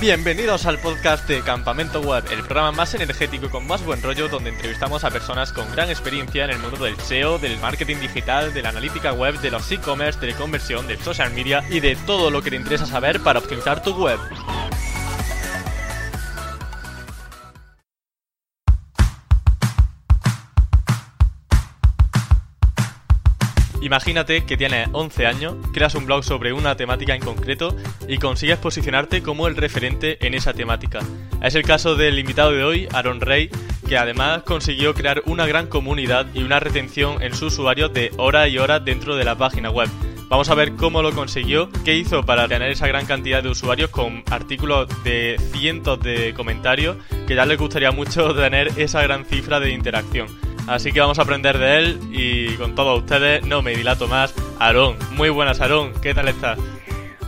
Bienvenidos al podcast de Campamento Web, el programa más energético y con más buen rollo donde entrevistamos a personas con gran experiencia en el mundo del SEO, del marketing digital, de la analítica web, de los e-commerce, de la conversión, del social media y de todo lo que te interesa saber para optimizar tu web. Imagínate que tienes 11 años, creas un blog sobre una temática en concreto y consigues posicionarte como el referente en esa temática. Es el caso del invitado de hoy, Aaron Rey, que además consiguió crear una gran comunidad y una retención en sus usuarios de hora y hora dentro de la página web. Vamos a ver cómo lo consiguió, qué hizo para tener esa gran cantidad de usuarios con artículos de cientos de comentarios, que ya les gustaría mucho tener esa gran cifra de interacción. Así que vamos a aprender de él y con todos ustedes, no me dilato más, Aarón. Muy buenas, Aarón, ¿qué tal estás?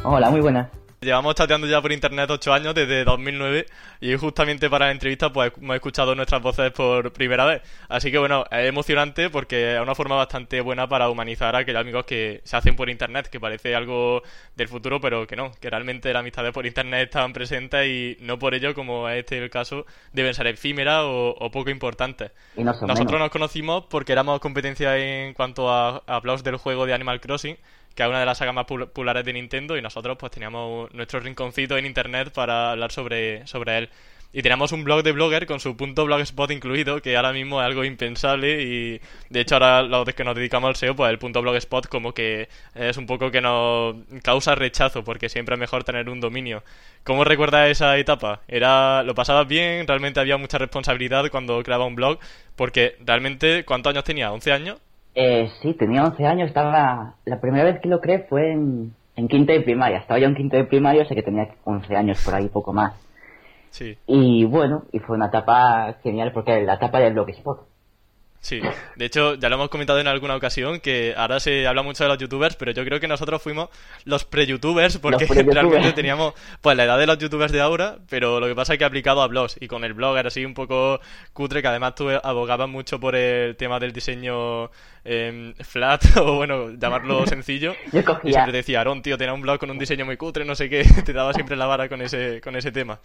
Hola, muy buenas. Llevamos chateando ya por internet ocho años, desde 2009, y justamente para la entrevista pues hemos escuchado nuestras voces por primera vez. Así que bueno, es emocionante porque es una forma bastante buena para humanizar a aquellos amigos que se hacen por internet, que parece algo del futuro, pero que no, que realmente las amistades por internet están presentes y no por ello, como es este el caso, deben ser efímeras o, poco importantes. Nosotros nos conocimos porque éramos competencia en cuanto a, a del juego de Animal Crossing que es una de las sagas más populares de Nintendo y nosotros pues teníamos nuestro rinconcito en internet para hablar sobre, sobre él. Y teníamos un blog de blogger con su punto blogspot incluido, que ahora mismo es algo impensable y de hecho ahora los que nos dedicamos al SEO, pues el punto blogspot como que es un poco que nos causa rechazo porque siempre es mejor tener un dominio. ¿Cómo recuerdas esa etapa? ¿Era lo pasabas bien? ¿Realmente había mucha responsabilidad cuando creaba un blog? Porque realmente, ¿cuántos años tenía? ¿11 años? Eh, sí, tenía 11 años, estaba... La primera vez que lo creé fue en, en quinto de primaria. Estaba yo en quinto de primaria, sé que tenía 11 años por ahí, poco más. Sí. Y bueno, y fue una etapa genial porque la etapa del Blogspot. Sí, de hecho ya lo hemos comentado en alguna ocasión que ahora se habla mucho de los youtubers, pero yo creo que nosotros fuimos los pre-youtubers porque realmente teníamos pues la edad de los youtubers de ahora, pero lo que pasa es que aplicado a blogs y con el blog era así un poco cutre que además tú abogabas mucho por el tema del diseño em, flat o bueno, llamarlo sencillo. yo cogía... Y siempre decía, Aaron, tío, tenía un blog con un diseño muy cutre, no sé qué, te daba siempre la vara con ese, con ese tema.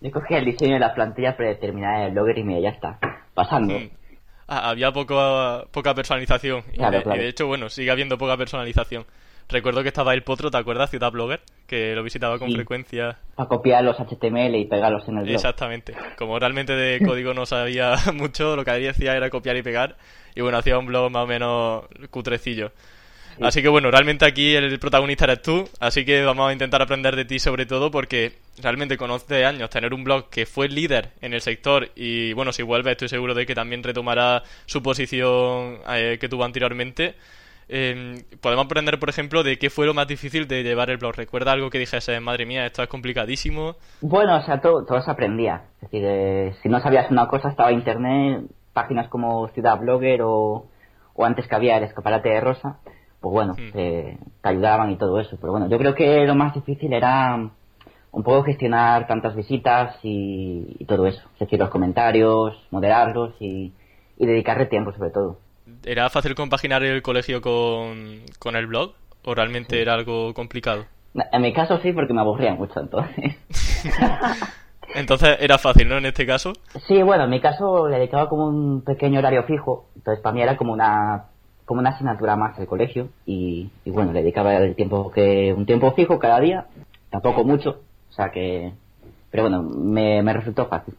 Yo cogía el diseño de la plantilla predeterminada del blogger y mira, ya está, pasando. Mm. Ah, había poco, poca personalización. Y, de, hecho, bueno, sigue habiendo poca personalización. Recuerdo que estaba el Potro, ¿te acuerdas? Ciudad Blogger, que lo visitaba con frecuencia. Para copiar los HTML y pegarlos en el blog. Exactamente. Como realmente de código no sabía mucho, lo que decía era copiar y pegar. Y bueno, hacía un blog más o menos cutrecillo. Así que bueno, realmente aquí el protagonista eres tú, así que vamos a intentar aprender de ti sobre todo porque realmente con 11 años tener un blog que fue líder en el sector y bueno, si vuelve estoy seguro de que también retomará su posición eh, que tuvo anteriormente. Eh, podemos aprender, por ejemplo, de qué fue lo más difícil de llevar el blog. ¿Recuerda algo que dijese, madre mía, esto es complicadísimo? Bueno, o sea, todo, todo se aprendía. Es decir, eh, si no sabías una cosa, estaba internet, páginas como Ciudad Blogger o, o antes que había el escaparate de Rosa pues bueno, hmm. te, ayudaban y todo eso. Pero bueno, yo creo que lo más difícil era un poco gestionar tantas visitas y, todo eso. Es decir, los comentarios, moderarlos y, dedicarle tiempo sobre todo. ¿Era fácil compaginar el colegio con, con el blog o realmente era algo complicado? En mi caso sí, porque me aburría mucho entonces. entonces era fácil, ¿no? En este caso. Sí, bueno, en mi caso le dedicaba como un pequeño horario fijo. Entonces para mí era como una como una asignatura más del colegio y, bueno, le dedicaba el tiempo que un tiempo fijo cada día, tampoco mucho, o sea que, pero bueno, me, resultó fácil.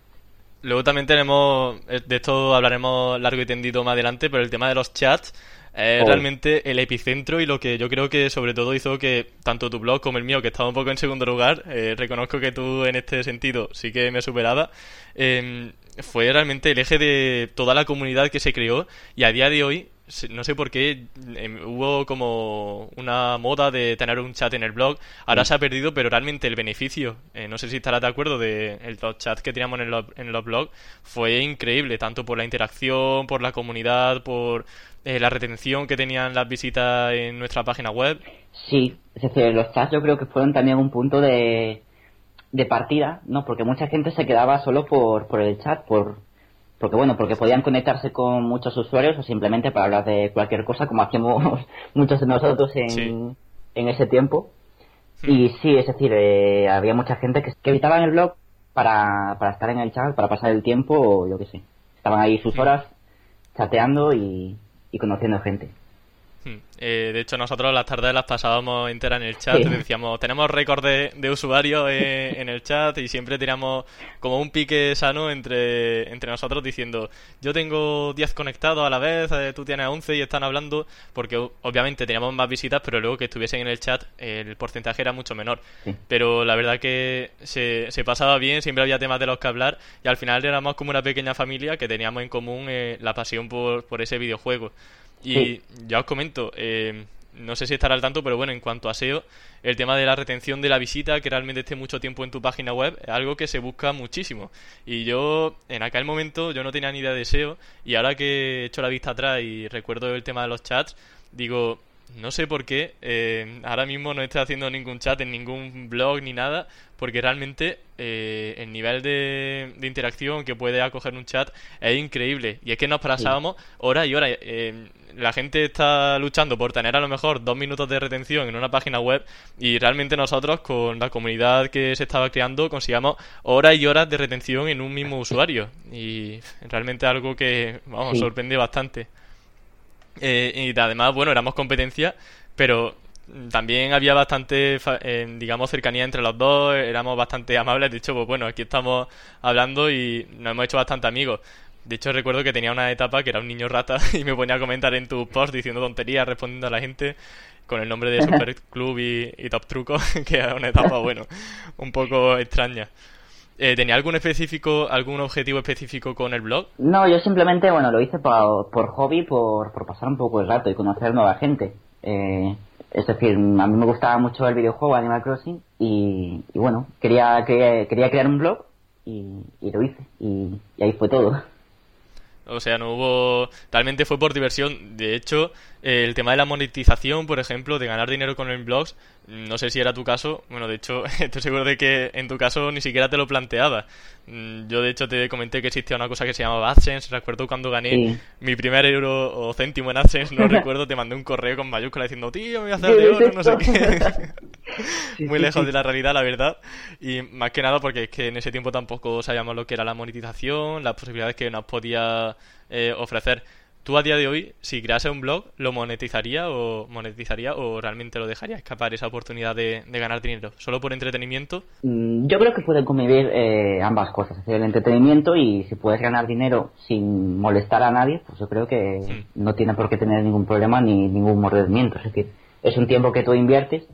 Luego también tenemos, eh, de esto hablaremos largo y tendido más adelante, pero el tema de los chats es oh. realmente el epicentro y lo que yo creo que sobre todo hizo que tanto tu blog como el mío, que estaba un poco en segundo lugar, eh, reconozco que tú en este sentido sí que me superaba, eh, fue realmente el eje de toda la comunidad que se creó y a día de hoy no sé por qué em, hubo como una moda de tener un chat en el blog. Ahora se ha perdido, pero realmente el beneficio, eh, no sé si estarás de acuerdo, de el chat que teníamos en, en los blogs fue increíble, tanto por la interacción, por la comunidad, por eh, la retención que tenían las visitas en nuestra página web. Sí, es decir, los chats yo creo que fueron también un punto de, de partida, ¿no? Porque mucha gente se quedaba solo por, por el chat, por porque bueno, porque podían conectarse con muchos usuarios o simplemente para hablar de cualquier cosa, como hacíamos muchos de nosotros en, en ese tiempo. Y sí, es decir, eh, había mucha gente que, que evitaba en el blog para, para estar en el chat, para pasar el tiempo o yo qué sé. Estaban ahí sus horas chateando y, y conociendo gente. Hmm. Eh, de hecho, nosotros las tardes las pasábamos enteras en el chat. Decíamos, tenemos récord de, de usuarios en el chat y siempre teníamos como un pique sano entre, entre nosotros diciendo, yo tengo 10 conectados a la vez, eh, tú tienes 11 y están hablando, porque obviamente teníamos más visitas, pero luego que estuviesen en el chat el porcentaje era mucho menor. Pero la verdad que se, se pasaba bien, siempre había temas de los que hablar y al final éramos como una pequeña familia que teníamos en común eh, la pasión por, por ese videojuego. Y ya os comento, eh, no sé si estará al tanto, pero bueno, en cuanto a SEO, el tema de la retención de la visita, que realmente esté mucho tiempo en tu página web, es algo que se busca muchísimo. Y yo, en aquel momento, yo no tenía ni idea de SEO, y ahora que he hecho la vista atrás y recuerdo el tema de los chats, digo, no sé por qué eh, ahora mismo no estoy haciendo ningún chat en ningún blog ni nada, porque realmente eh, el nivel de, interacción que puede acoger un chat es increíble. Y es que nos pasábamos horas y horas. Eh, la gente está luchando por tener a lo mejor dos minutos de retención en una página web y realmente nosotros con la comunidad que se estaba creando conseguíamos horas y horas de retención en un mismo usuario y realmente algo que vamos sorprende bastante eh, y además bueno éramos competencia pero también había bastante, eh, digamos, cercanía entre los dos, éramos bastante amables, de hecho, pues bueno, aquí estamos hablando y nos hemos hecho bastante amigos. De hecho, recuerdo que tenía una etapa que era un niño rata y me ponía a comentar en tu post diciendo tonterías, respondiendo a la gente con el nombre de Super Club y, Top Truco, que era una etapa, bueno, un poco extraña. Eh, ¿Tenía algún específico, algún objetivo específico con el blog? No, yo simplemente, bueno, lo hice por, hobby, por, pasar un poco el rato y conocer nueva gente. Eh, es decir, a mí me gustaba mucho el videojuego Animal Crossing y, bueno, quería, quería, quería, crear un blog y, lo hice y ahí fue todo. O sea, no hubo. Realmente fue por diversión. De hecho, el tema de la monetización, por ejemplo, de ganar dinero con el blogs, no sé si era tu caso. Bueno, de hecho, estoy seguro de que en tu caso ni siquiera te lo planteaba. Mm, yo, de hecho, te comenté que existía una cosa que se llamaba AdSense. Recuerdo cuando gané mi primer euro o céntimo en AdSense, no recuerdo, te mandé un correo con mayúscula diciendo, tío, me voy a hacer de oro, no sé qué. Muy lejos de la realidad, la verdad. Y más que nada porque es que en ese tiempo tampoco sabíamos lo que era la monetización, las posibilidades que nos podía eh, ofrecer. ¿Tú a día de hoy, si crease un blog, lo monetizaría o monetizaría o realmente lo dejaría escapar esa oportunidad de, ganar dinero? ¿Solo por entretenimiento? Mm, yo creo que pueden convivir eh, ambas cosas, el entretenimiento y si puedes ganar dinero sin molestar a nadie, pues yo creo que hmm. no tiene por qué tener ningún problema ni ningún mordimiento. Es decir, es un tiempo que tú inviertes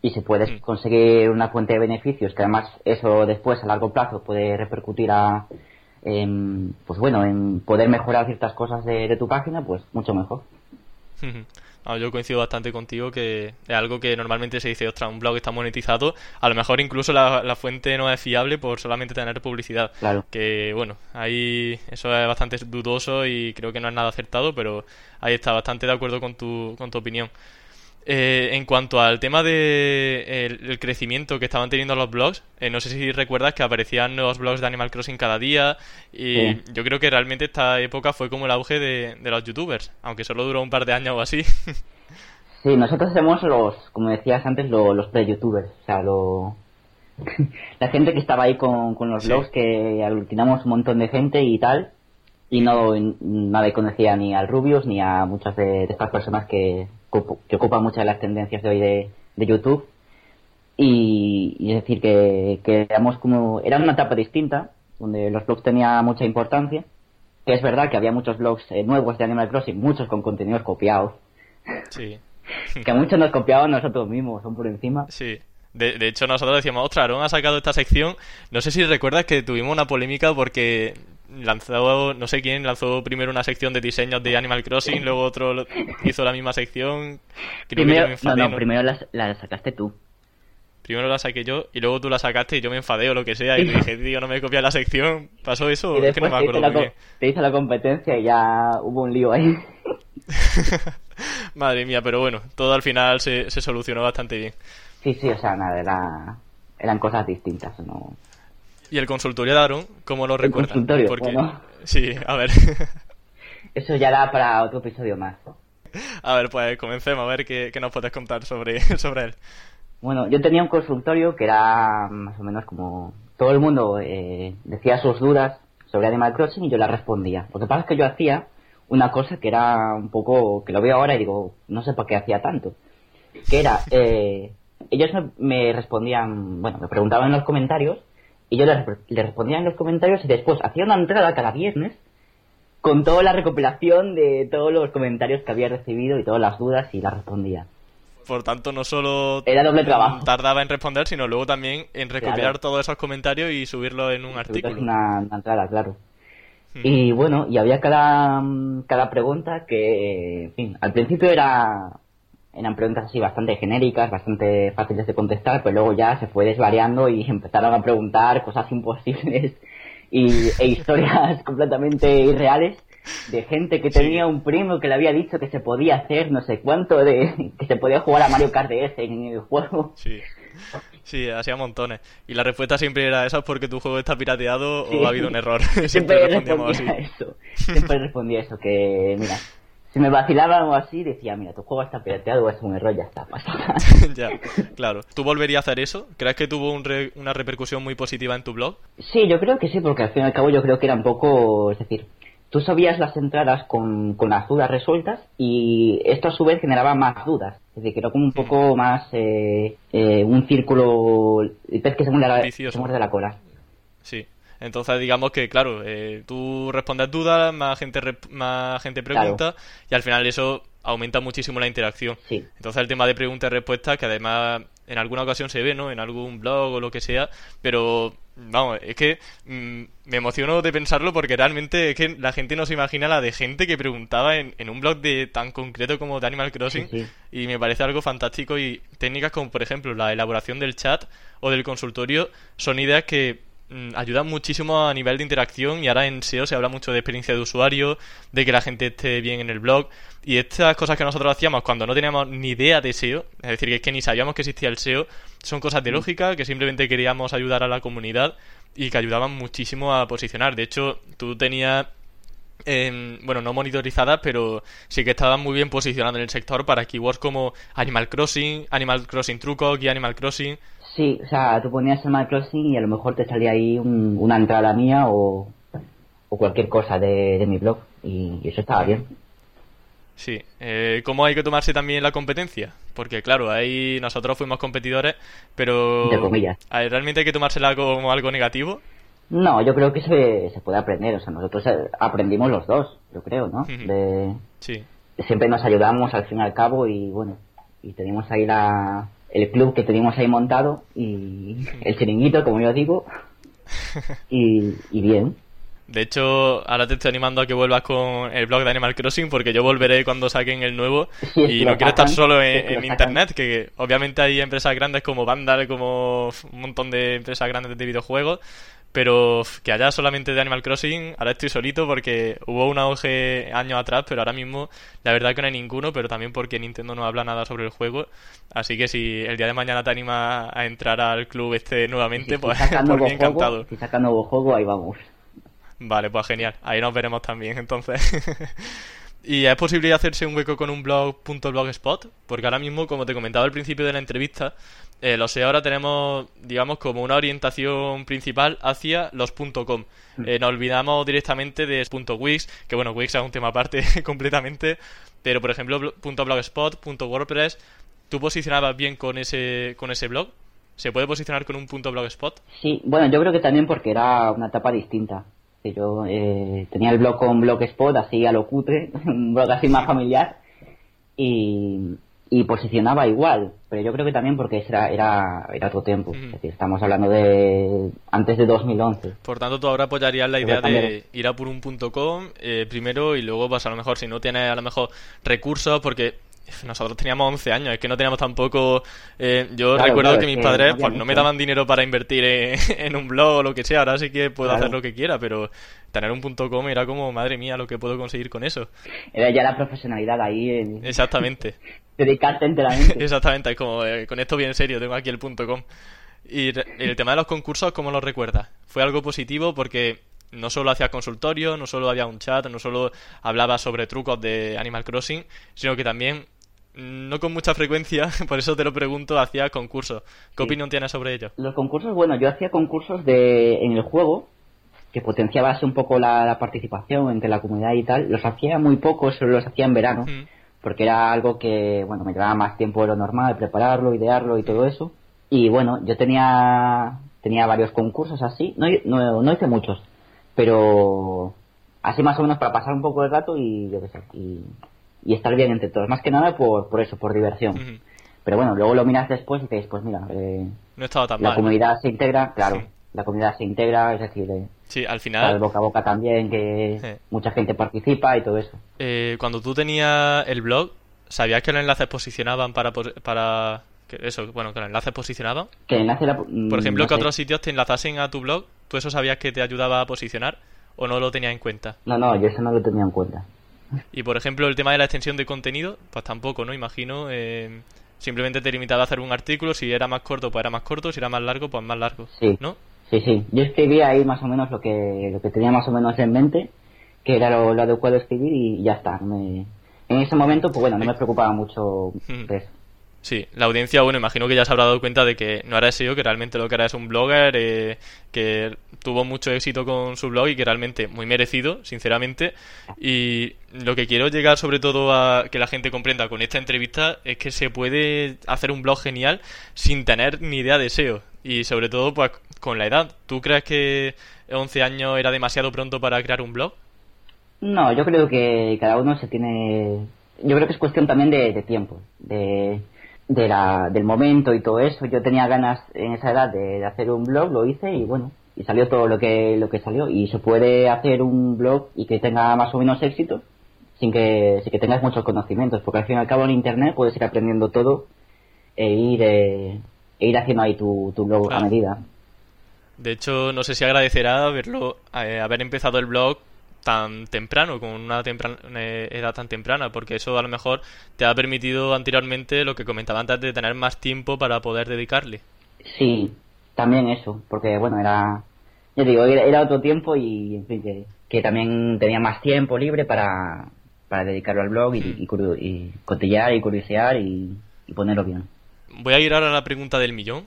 y si puedes hmm. conseguir una fuente de beneficios, que además eso después a largo plazo puede repercutir a pues bueno, en poder mejorar ciertas cosas de, tu página, pues mucho mejor. yo coincido bastante contigo que es algo que normalmente se dice, ostras, un blog está monetizado, a lo mejor incluso la, fuente no es fiable por solamente tener publicidad. Claro. Que bueno, ahí eso es bastante dudoso y creo que no es nada acertado, pero ahí está, bastante de acuerdo con tu, con tu opinión. Eh, en cuanto al tema de el, crecimiento que estaban teniendo los blogs, eh, no sé si recuerdas que aparecían nuevos blogs de Animal Crossing cada día y yo creo que realmente esta época fue como el auge de, los youtubers, aunque solo duró un par de años o así. Sí, nosotros somos los, como decías antes, los pre-youtubers, o sea, lo... la gente que estaba ahí con, los blogs que aglutinamos un montón de gente y tal, y no nadie conocía ni al Rubius ni a muchas de estas personas que, que ocupa muchas de las tendencias de hoy de, YouTube. Y, es decir, que, que éramos como, era una etapa distinta, donde los blogs tenían mucha importancia. Que es verdad que había muchos blogs eh, nuevos de Animal Crossing, muchos con contenidos copiados. Sí. que muchos nos copiaban nosotros mismos, son por encima. Sí. De, de, hecho, nosotros decíamos, ostras, Aaron ha sacado esta sección. No sé si recuerdas que tuvimos una polémica porque lanzó, no sé quién, lanzó primero una sección de diseños de Animal Crossing, luego otro hizo la misma sección. primero, no, no, primero la, sacaste tú. Primero la saqué yo y luego tú la sacaste y yo me enfadé o lo que sea y dije, tío, no me copias la sección. ¿Pasó eso? es que no me acuerdo te Te hice la competencia y ya hubo un lío ahí. Madre mía, pero bueno, todo al final se, se solucionó bastante bien. Sí, sí, o sea, nada, era, eran cosas distintas, ¿no? ¿Y el consultorio de Aaron? ¿Cómo lo recuerdas? El consultorio, Porque... Sí, a ver. Eso ya da para otro episodio más. A ver, pues comencemos a ver qué, nos puedes contar sobre, sobre él. Bueno, yo tenía un consultorio que era más o menos como todo el mundo eh, decía sus dudas sobre Animal Crossing y yo las respondía. Lo que pasa es que yo hacía una cosa que era un poco, que lo veo ahora y digo, no sé por qué hacía tanto. Que era, eh, ellos me, respondían, bueno, me preguntaban en los comentarios y yo les, respondía en los comentarios y después hacía una entrada cada viernes con toda la recopilación de todos los comentarios que había recibido y todas las dudas y las respondía. Por tanto, no solo Era doble trabajo. tardaba en responder, sino luego también en recopilar todos esos comentarios y subirlo en un artículo. Una, una entrada, claro. Y bueno, y había cada, cada pregunta que, en fin, al principio era, eran preguntas así bastante genéricas, bastante fáciles de contestar, pero luego ya se fue desvariando y empezaron a preguntar cosas imposibles y, e historias completamente irreales de gente que tenía un primo que le había dicho que se podía hacer no sé cuánto de que se podía jugar a Mario Kart DS en el juego. Sí. Sí, hacía montones. Y la respuesta siempre era esa porque tu juego está pirateado o ha habido un error. siempre, respondíamos así. Eso. Siempre respondía eso, que mira, si me vacilaban o así, decía, mira, tu juego está pirateado es un error, ya está pasado. ya, claro. ¿Tú volverías a hacer eso? ¿Crees que tuvo una repercusión muy positiva en tu blog? Sí, yo creo que sí, porque al fin y al cabo yo creo que era un poco, es decir, tú sabías las entradas con, con, las dudas resueltas y esto a su vez generaba más dudas. Es decir, que era como un poco más eh, eh, un círculo, el pez que se muerde, se muerde la cola. Sí. Entonces, digamos que, claro, eh, tú respondes dudas, más gente, más gente pregunta, y al final eso aumenta muchísimo la interacción. Entonces, el tema de preguntas y respuestas, que además en alguna ocasión se ve, ¿no? En algún blog o lo que sea, pero vamos, es que mm, me emociono de pensarlo porque realmente es que la gente no se imagina la de gente que preguntaba en, en un blog de tan concreto como de Animal Crossing y me parece algo fantástico y técnicas como por ejemplo la elaboración del chat o del consultorio son ideas que ayuda muchísimo a nivel de interacción y ahora en SEO se habla mucho de experiencia de usuario, de que la gente esté bien en el blog y estas cosas que nosotros hacíamos cuando no teníamos ni idea de SEO, es decir, que es que ni sabíamos que existía el SEO, son cosas de mm. lógica que simplemente queríamos ayudar a la comunidad y que ayudaban muchísimo a posicionar. De hecho, tú tenías bueno, no monitorizadas, pero sí que estaban muy bien posicionadas en el sector para keywords como Animal Crossing, Animal Crossing Truco y Animal Crossing. Sí, o sea, tú ponías Animal Crossing y a lo mejor te salía ahí una entrada mía o, cualquier cosa de, mi blog y, eso estaba bien. Sí, eh, ¿cómo hay que tomarse también la competencia? Porque claro, ahí nosotros fuimos competidores, pero... De comillas. ¿Realmente hay que tomársela como algo negativo? No, yo creo que se, se puede aprender, o sea, nosotros eh, aprendimos los dos, yo creo, ¿no? De, sí. Siempre nos ayudamos al fin y al cabo y bueno, y tenemos ahí la, el club que teníamos ahí montado y el chiringuito, como yo digo, y, bien. De hecho, ahora te estoy animando a que vuelvas con el blog de Animal Crossing porque yo volveré cuando saquen el nuevo. Y no quiero estar solo en, internet, que obviamente hay empresas grandes como Vandal, como un montón de empresas grandes de videojuegos, pero que haya solamente de Animal Crossing, ahora estoy solito porque hubo un auge años atrás, pero ahora mismo la verdad que no hay ninguno, pero también porque Nintendo no habla nada sobre el juego. Así que si el día de mañana te anima a entrar al club este nuevamente, pues por mí encantado. Si saca nuevo juego, ahí vamos. Vale, pues genial. Ahí nos veremos también, entonces. ¿Y es posible hacerse un hueco con un blog.blogspot? Porque ahora mismo, como te comentaba al principio de la entrevista, eh, lo sé, ahora tenemos, digamos, como una orientación principal hacia los .com. Mm. Eh, nos olvidamos directamente de .wix, que bueno, Wix es un tema aparte completamente, pero por ejemplo, .blogspot, .wordpress, ¿tú posicionabas bien con ese, con ese blog? ¿Se puede posicionar con un .blogspot? Sí, bueno, yo creo que también porque era una etapa distinta. Yo eh, tenía el blog con Blogspot, así a lo cutre, un blog así más familiar, y, y posicionaba igual, pero yo creo que también porque era, era, era otro tiempo. Es decir, estamos hablando de antes de 2011. Por tanto, tú ahora apoyarías la idea de ir a por un .com eh, primero y luego, pues a lo mejor, si no tienes a lo mejor recursos, porque nosotros teníamos 11 años, es que no teníamos tampoco... Eh, yo recuerdo que mis padres pues no me daban dinero para invertir en, un blog o lo que sea, ahora sí que puedo hacer lo que quiera, pero tener un punto com era como, madre mía, lo que puedo conseguir con eso. Era ya la profesionalidad ahí. Exactamente. dedicarte enteramente. Exactamente, es como, eh, con esto bien serio, tengo aquí el punto .com. Y el tema de los concursos, ¿cómo lo recuerdas? Fue algo positivo porque no solo hacía consultorio, no solo había un chat, no solo hablaba sobre trucos de Animal Crossing, sino que también no con mucha frecuencia, por eso te lo pregunto, hacía concursos. ¿Qué opinión tienes sobre ello? Los concursos, bueno, yo hacía concursos de en el juego que potenciaba un poco la, participación entre la comunidad y tal. Los hacía muy poco, solo los hacía en verano, porque era algo que, bueno, me llevaba más tiempo de lo normal, prepararlo, idearlo y todo eso. Y bueno, yo tenía tenía varios concursos así, no, no, no hice muchos, pero así más o menos para pasar un poco el rato y yo qué sé, y, estar bien entre todos. Más que nada por, por eso, por diversión. Pero bueno, luego lo miras después y dices, pues mira, eh, no estaba tan la comunidad se integra, claro, la comunidad se integra, es decir, eh, sí, al final, boca a boca también, que mucha gente participa y todo eso. Eh, cuando tú tenías el blog, ¿sabías que los enlaces posicionaban para, para eso, bueno, que los enlaces posicionaban? Que enlace mm, Por ejemplo, que otros sitios te enlazasen a tu blog, ¿tú eso sabías que te ayudaba a posicionar o no lo tenías en cuenta? No, no, yo eso no lo tenía en cuenta. Y por ejemplo, el tema de la extensión de contenido, pues tampoco, ¿no? Imagino. Eh, simplemente te limitaba a hacer un artículo, si era más corto, pues era más corto, si era más largo, pues más largo. Sí. ¿No? Sí, sí. Yo escribía ahí más o menos lo que, lo que tenía más o menos en mente, que era lo, adecuado escribir y ya está. en ese momento, pues bueno, no me preocupaba mucho de eso. Sí, la audiencia, bueno, imagino que ya se habrá dado cuenta de que no era SEO, que realmente lo que era es un blogger, eh, que tuvo mucho éxito con su blog y que realmente muy merecido, sinceramente. Y lo que quiero llegar sobre todo a que la gente comprenda con esta entrevista es que se puede hacer un blog genial sin tener ni idea de SEO. Y sobre todo, pues con la edad. ¿Tú crees que 11 años era demasiado pronto para crear un blog? No, yo creo que cada uno se tiene... Yo creo que es cuestión también de, de tiempo, de de la, del momento y todo eso. Yo tenía ganas en esa edad de, hacer un blog, lo hice y bueno, y salió todo lo que, lo que salió. Y se puede hacer un blog y que tenga más o menos éxito sin que, sin que tengas muchos conocimientos, porque al fin y al cabo en Internet puedes ir aprendiendo todo e ir, eh, e ir haciendo ahí tu, tu blog a medida. De hecho, no sé si agradecerá haberlo, eh, haber empezado el blog tan temprano, con una eh, edad tan temprana, porque eso a lo mejor te ha permitido anteriormente lo que comentaba antes de tener más tiempo para poder dedicarle. Sí, también eso, porque bueno, era, yo digo, era, otro tiempo y en fin, que, también tenía más tiempo libre para, para dedicarlo al blog y, mm. y, cotillar y curiosear y, ponerlo bien. Voy a ir ahora a la pregunta del millón.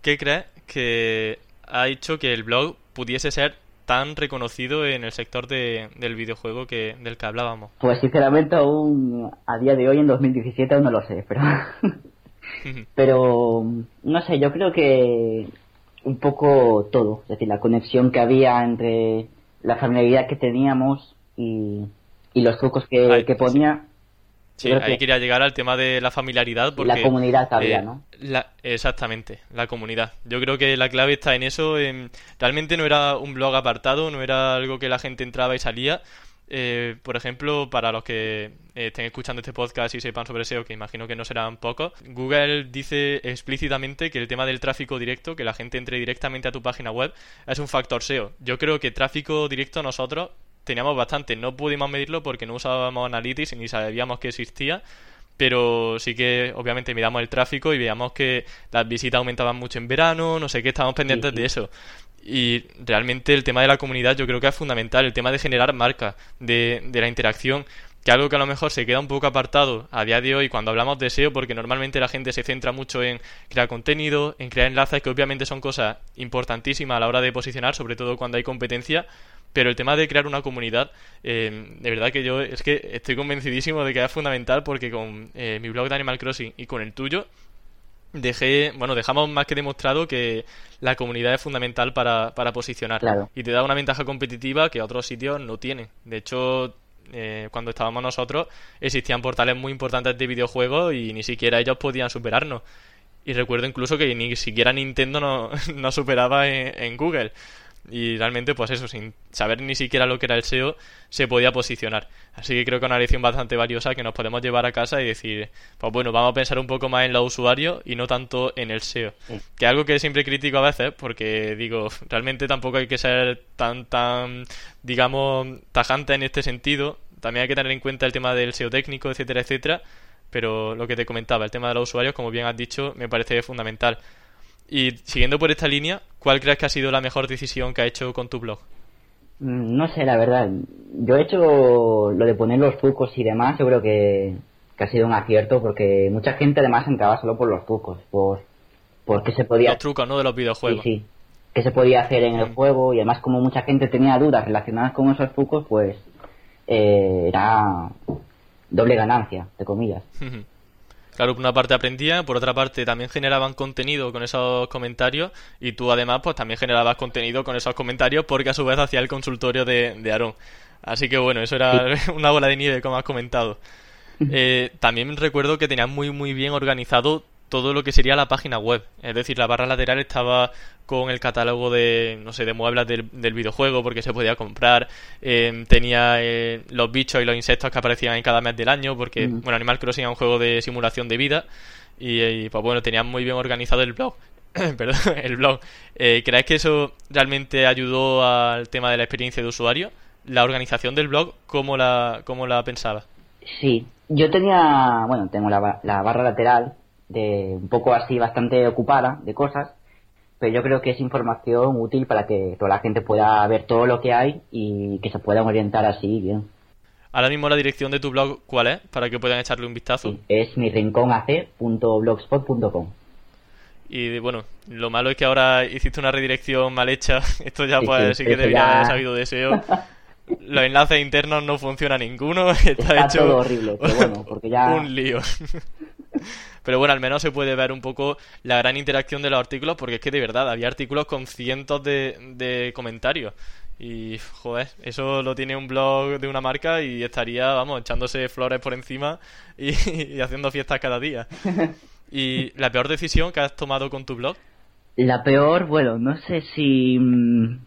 ¿Qué crees que ha hecho que el blog pudiese ser tan reconocido en el sector de, del videojuego que del que hablábamos? Pues sinceramente aún a día de hoy, en 2017, aún no lo sé, pero... pero no sé, yo creo que un poco todo, es decir, la conexión que había entre la familiaridad que teníamos y, y los trucos que, que ponía. Sí, ahí quería llegar al tema de la familiaridad. Porque, la comunidad había, eh, ¿no? exactamente, la comunidad. Yo creo que la clave está en eso. realmente no era un blog apartado, no era algo que la gente entraba y salía. Eh, por ejemplo, para los que eh, estén escuchando este podcast y sepan sobre SEO, que imagino que no serán pocos, Google dice explícitamente que el tema del tráfico directo, que la gente entre directamente a tu página web, es un factor SEO. Yo creo que tráfico directo nosotros teníamos bastante. No pudimos medirlo porque no usábamos Analytics ni sabíamos que existía. Pero sí que obviamente miramos el tráfico y veíamos que las visitas aumentaban mucho en verano, no sé qué, estábamos pendientes de eso. Y realmente el tema de la comunidad yo creo que es fundamental, el tema de generar marca, de, de la interacción, que algo que a lo mejor se queda un poco apartado a día de hoy cuando hablamos de SEO, porque normalmente la gente se centra mucho en crear contenido, en crear enlaces, que obviamente son cosas importantísimas a la hora de posicionar, sobre todo cuando hay competencia, pero el tema de crear una comunidad, eh, de verdad que yo es que estoy convencidísimo de que es fundamental porque con eh, mi blog de Animal Crossing y con el tuyo, dejé, bueno, dejamos más que demostrado que la comunidad es fundamental para, para posicionar. Y te da una ventaja competitiva que otros sitios no tienen. De hecho, eh, cuando estábamos nosotros, existían portales muy importantes de videojuegos y ni siquiera ellos podían superarnos. Y recuerdo incluso que ni siquiera Nintendo no, no superaba en Google y realmente pues eso, sin saber ni siquiera lo que era el SEO, se podía posicionar. Así que creo que es una lección bastante valiosa que nos podemos llevar a casa y decir, pues bueno, vamos a pensar un poco más en los usuarios y no tanto en el SEO. Que es algo que siempre critico a veces porque digo, realmente tampoco hay que ser tan, tan, digamos, tajante en este sentido. También hay que tener en cuenta el tema del SEO técnico, etcétera, etcétera. Pero lo que te comentaba, el tema de los usuarios, como bien has dicho, me parece fundamental. Y siguiendo por esta línea, ¿cuál crees que ha sido la mejor decisión que ha hecho con tu blog? Mm, no sé, la verdad. Yo he hecho lo de poner los trucos y demás, yo creo que, que ha sido un acierto porque mucha gente además entraba solo por los trucos, por, por qué se podía... Los trucos, ¿no? De los videojuegos. Sí, sí. Qué se podía hacer en el juego y además como mucha gente tenía dudas relacionadas con esos trucos, pues eh, era doble ganancia, de comillas. Claro, por una parte aprendía, por otra parte también generaban contenido con esos comentarios y tú además pues también generabas contenido con esos comentarios porque a su vez hacía el consultorio de, de Aarón. Así que bueno, eso era una bola de nieve como has comentado. Eh, también recuerdo que tenían muy muy bien organizado todo lo que sería la página web. Es decir, la barra lateral estaba con el catálogo de, no sé, de muebles del, videojuego porque se podía comprar. Eh, tenía eh, los bichos y los insectos que aparecían en cada mes del año porque, bueno, Animal Crossing es un juego de simulación de vida. Y, pues bueno, tenían muy bien organizado el blog. Perdón, el blog. ¿Crees que eso realmente ayudó al tema de la experiencia de usuario? La organización del blog, ¿cómo la, cómo la pensaba? Sí, yo tenía, bueno, tengo la, barra lateral de un poco así bastante ocupada de cosas, pero yo creo que es información útil para que toda la gente pueda ver todo lo que hay y que se puedan orientar así bien. Ahora mismo la dirección de tu blog, ¿cuál es? Para que puedan echarle un vistazo. es mi rinconac.blogspot.com. Y bueno, lo malo es que ahora hiciste una redirección mal hecha. Esto ya pues sí, que debería haber sabido de SEO. los enlaces internos no funciona ninguno. Está, hecho todo horrible, pero bueno, porque ya... un lío. Pero bueno, al menos se puede ver un poco la gran interacción de los artículos, porque es que de verdad había artículos con cientos de, comentarios. Y, joder, eso lo tiene un blog de una marca y estaría, vamos, echándose flores por encima y, haciendo fiestas cada día. ¿Y la peor decisión que has tomado con tu blog? La peor, bueno, no sé si mm,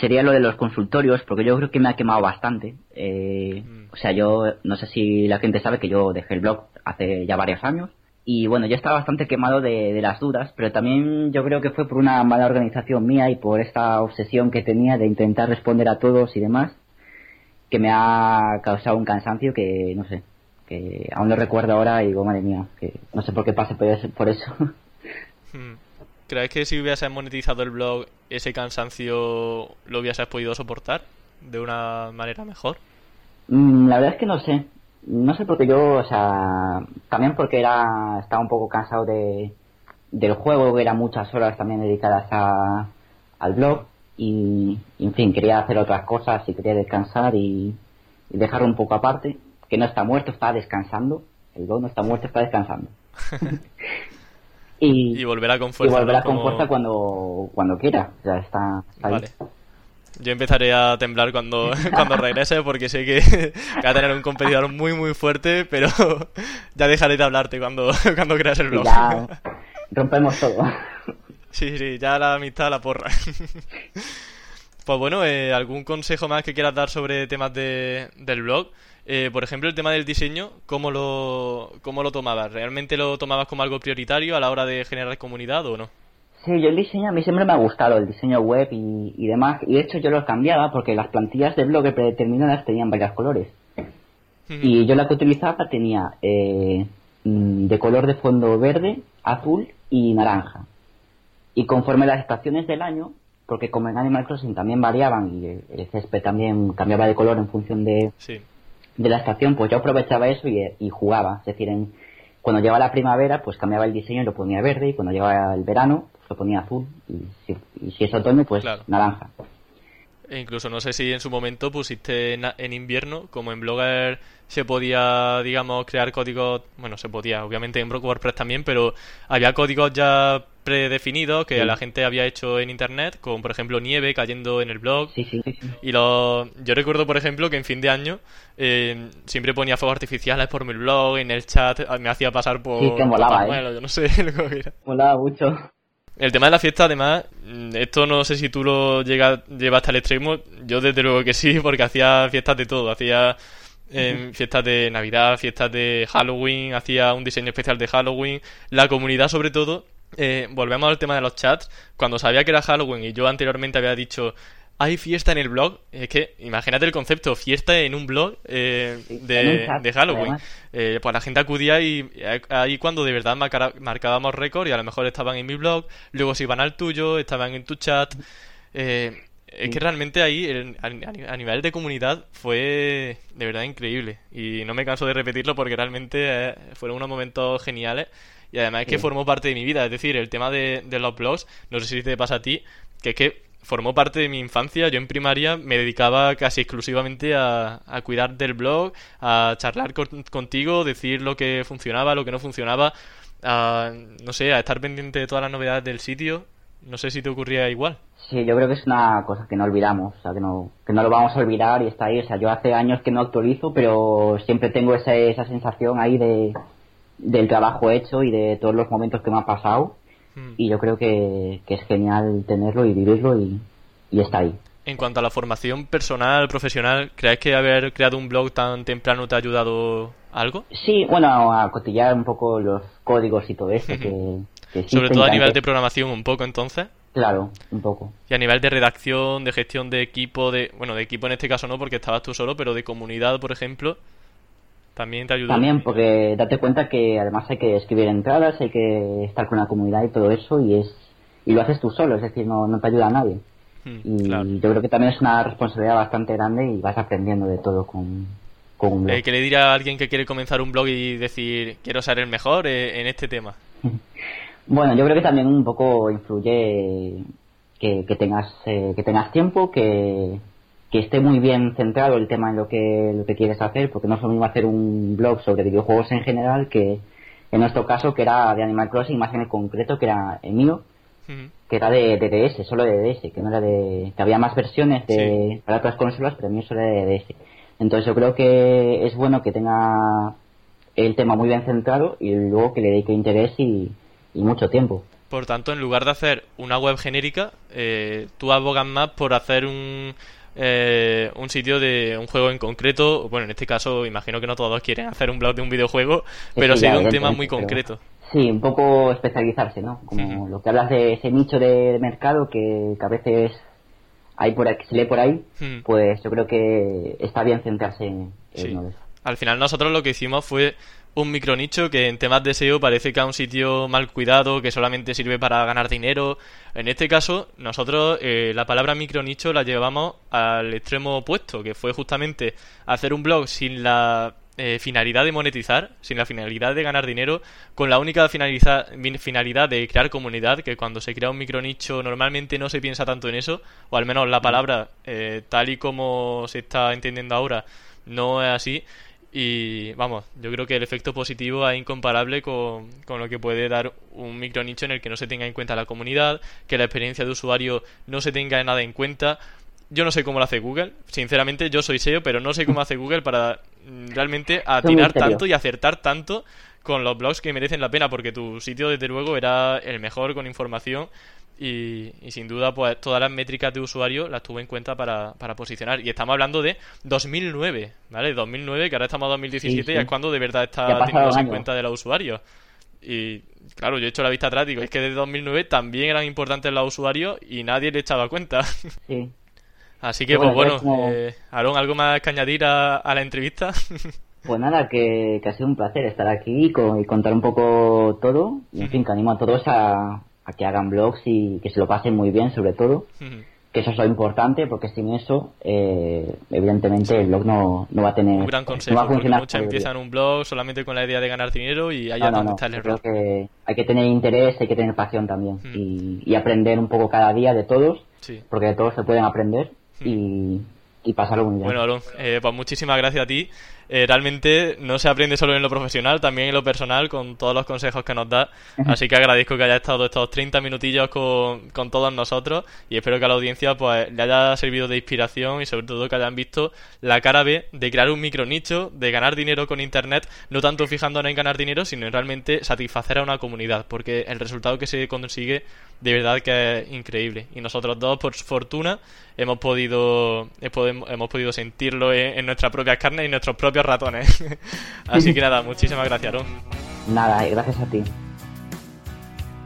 sería lo de los consultorios, porque yo creo que me ha quemado bastante. Eh, mm. O sea, yo no sé si la gente sabe que yo dejé el blog hace ya varios años. Y bueno, yo estaba bastante quemado de, las dudas, pero también yo creo que fue por una mala organización mía y por esta obsesión que tenía de intentar responder a todos y demás, que me ha causado un cansancio que, no sé, que aún lo recuerdo ahora y digo, madre mía, que no sé por qué pase por eso. Hmm. ¿Crees que si hubieses monetizado el blog, ese cansancio lo hubieses podido soportar de una manera mejor? Mm, la verdad es que no sé. No sé porque yo, o sea, también porque era estaba un poco cansado de, del juego, que eran muchas horas también dedicadas a, al blog y, en fin, quería hacer otras cosas y quería descansar y, y dejarlo un poco aparte. Que no está muerto, está descansando. El blog no está muerto, está descansando. Y, volverá con fuerza. Y volverá con fuerza cuando, cuando quiera. Ya está, vale. Yo empezaré a temblar cuando, cuando regrese porque sé que, va a tener un competidor muy muy fuerte, pero ya dejaré de hablarte cuando, cuando creas el blog. Ya rompemos todo. Sí, sí, ya la amistad la porra. Pues bueno, eh, ¿algún consejo más que quieras dar sobre temas de, del blog? Eh, por ejemplo, el tema del diseño, ¿cómo lo, ¿cómo lo tomabas? ¿Realmente lo tomabas como algo prioritario a la hora de generar comunidad o no? Sí, yo el diseño a mí siempre me ha gustado, el diseño web y, demás. Y de hecho yo lo cambiaba porque las plantillas de blog predeterminadas tenían varios colores. Y yo la que utilizaba tenía eh, mm, de color de fondo verde, azul y naranja. Y conforme las estaciones del año, porque como en Animal Crossing también variaban y el césped también cambiaba de color en función de, sí de la estación, pues yo aprovechaba eso y, jugaba. Es decir, en, cuando llegaba la primavera, pues cambiaba el diseño y lo ponía verde, y cuando llegaba el verano, pues lo ponía azul, y si, es otoño, pues naranja. E incluso no sé si en su momento pusiste en, invierno, como en Blogger se podía, digamos, crear códigos, bueno, se podía, obviamente en WordPress también, pero había códigos ya predefinidos que la gente había hecho en internet, como por ejemplo nieve cayendo en el blog. Sí, sí, y lo, yo recuerdo, por ejemplo, que en fin de año eh, siempre ponía fuegos artificiales por mi blog, en el chat me hacía pasar por... Sí, que molaba, ¿eh? yo no sé lo que era. Molaba mucho. El tema de la fiesta, además, mm, esto no sé si tú lo llegas, llevas hasta el extremo. Yo, desde luego que sí, porque hacía fiestas de todo. Hacía em, fiestas de Navidad, fiestas de Halloween, hacía un diseño especial de Halloween. La comunidad, sobre todo, eh, volvemos al tema de los chats. Cuando sabía que era Halloween y yo anteriormente había dicho hay fiesta en el blog. Es que imagínate el concepto, fiesta en un blog eh, de, Halloween. Eh, pues la gente acudía y ahí cuando de verdad marcábamos récord y a lo mejor estaban en mi blog, luego se iban al tuyo, estaban en tu chat. Eh, es que realmente ahí, a nivel de comunidad, fue de verdad increíble. Y no me canso de repetirlo porque realmente eh, fueron unos momentos geniales. Y además es que formó parte de mi vida. Es decir, el tema de, los blogs, no sé si te pasa a ti, que es que formó parte de mi infancia. Yo en primaria me dedicaba casi exclusivamente a, cuidar del blog, a charlar contigo, decir lo que funcionaba, lo que no funcionaba, a, no sé, a estar pendiente de todas las novedades del sitio. No sé si te ocurría igual. Sí, yo creo que es una cosa que no olvidamos, o sea, que no, que no lo vamos a olvidar y está ahí. O sea, yo hace años que no actualizo, pero siempre tengo esa, esa sensación ahí de, del trabajo hecho y de todos los momentos que me han pasado. Hmm. Y yo creo que, es genial tenerlo y vivirlo y, y está ahí. En cuanto a la formación personal, profesional, ¿crees que haber creado un blog tan temprano te ha ayudado algo? Sí, bueno, a cotillar un poco los códigos y todo eso. que, Sobre todo a nivel de programación un poco entonces. Claro, un poco. Y a nivel de redacción, de gestión de equipo, de bueno, de equipo en este caso no porque estabas tú solo, pero de comunidad, por ejemplo, también te ayudó. También, porque date cuenta que además hay que escribir entradas, hay que estar con la comunidad y todo eso, y es y lo haces tú solo, es decir, no, no te ayuda a nadie. Hmm, y yo creo que también es una responsabilidad bastante grande y vas aprendiendo de todo con, con un blog. Eh, ¿Qué le dirá a alguien que quiere comenzar un blog y decir, quiero ser el mejor eh, en este tema? Bueno, yo creo que también un poco influye que, tengas eh, que tengas tiempo, que, esté muy bien centrado el tema en lo que, lo que quieres hacer, porque no es lo mismo hacer un blog sobre videojuegos en general que en nuestro caso que era de Animal Crossing, más en el concreto que era el mío, que era de, DS, solo de DS, que no era de que había más versiones de para otras consolas, pero el mío solo era de DS. Entonces yo creo que es bueno que tenga el tema muy bien centrado y luego que le dedique interés y, y mucho tiempo. Por tanto, en lugar de hacer una web genérica, eh, tú abogas más por hacer un, eh, un sitio de un juego en concreto. Bueno, en este caso, imagino que no todos quieren hacer un blog de un videojuego, pero sí, de un tema muy concreto. Sí, un poco especializarse, ¿no? Como lo que hablas de ese nicho de, mercado que, a veces hay por ahí, se lee por ahí, pues yo creo que está bien centrarse en, en Al final nosotros lo que hicimos fue un micronicho que en temas de SEO parece que es un sitio mal cuidado, que solamente sirve para ganar dinero. En este caso, nosotros eh, la palabra micronicho la llevamos al extremo opuesto, que fue justamente hacer un blog sin la eh, finalidad de monetizar, sin la finalidad de ganar dinero, con la única finalidad de crear comunidad, que cuando se crea un micronicho normalmente no se piensa tanto en eso, o al menos la palabra, eh, tal y como se está entendiendo ahora, no es así. Y vamos, yo creo que el efecto positivo es incomparable con, lo que puede dar un micro nicho en el que no se tenga en cuenta la comunidad, que la experiencia de usuario no se tenga nada en cuenta. Yo no sé cómo lo hace Google, sinceramente yo soy SEO, pero no sé cómo hace Google para mm, realmente atinar tanto y acertar tanto con los blogs que merecen la pena, porque tu sitio desde luego era el mejor con información y, sin duda, pues todas las métricas de usuario las tuve en cuenta para, para posicionar. Y estamos hablando de 2009, ¿vale? 2009, que ahora estamos en 2017 y es cuando de verdad está teniendo en cuenta de los usuarios. Y claro, yo he hecho la vista atrás, digo, es que desde 2009 también eran importantes los usuarios y nadie le echaba cuenta. Sí. Así que, pues bueno, eh, Aaron, ¿algo más que añadir a, la entrevista? Pues nada, que, ha sido un placer estar aquí y, contar un poco todo. Y en fin, que animo a todos a, a que hagan blogs y que se lo pasen muy bien, sobre todo. Que eso es lo importante, porque sin eso, eh, evidentemente, el blog no, no, va a tener. Un gran consejo, no porque muchos empiezan un blog solamente con la idea de ganar dinero y ahí no, está el error. Creo que hay que tener interés, hay que tener pasión también. y, y, aprender un poco cada día de todos, porque de todos se pueden aprender. Y, y pasarlo muy bien. Bueno, Alon, eh, pues muchísimas gracias a ti. Eh, realmente no se aprende solo en lo profesional, también en lo personal, con todos los consejos que nos da. Así que agradezco que haya estado estos 30 minutillos con, con todos nosotros y espero que a la audiencia pues le haya servido de inspiración y sobre todo que hayan visto la cara B de crear un micro nicho, de ganar dinero con Internet, no tanto fijándonos en ganar dinero, sino en realmente satisfacer a una comunidad, porque el resultado que se consigue de verdad que es increíble. Y nosotros dos, por fortuna, hemos podido, hemos podido sentirlo en, nuestras propias carnes y en nuestros propios ratones. Así que nada, muchísimas gracias, Aaron. Nada, gracias a ti.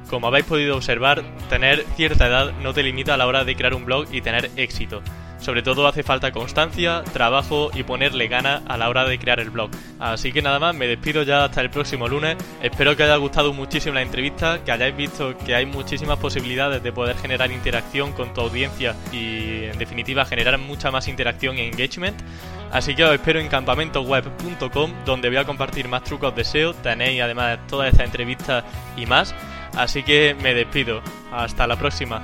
Como habéis podido observar, tener cierta edad no te limita a la hora de crear un blog y tener éxito. Sobre todo hace falta constancia, trabajo y ponerle gana a la hora de crear el blog. Así que nada más, me despido ya hasta el próximo lunes. Espero que haya gustado muchísimo la entrevista, que hayáis visto que hay muchísimas posibilidades de poder generar interacción con tu audiencia y en definitiva generar mucha más interacción e engagement. Así que os espero en campamentoweb.com donde voy a compartir más trucos de SEO. Tenéis además todas estas entrevistas y más. Así que me despido. Hasta la próxima.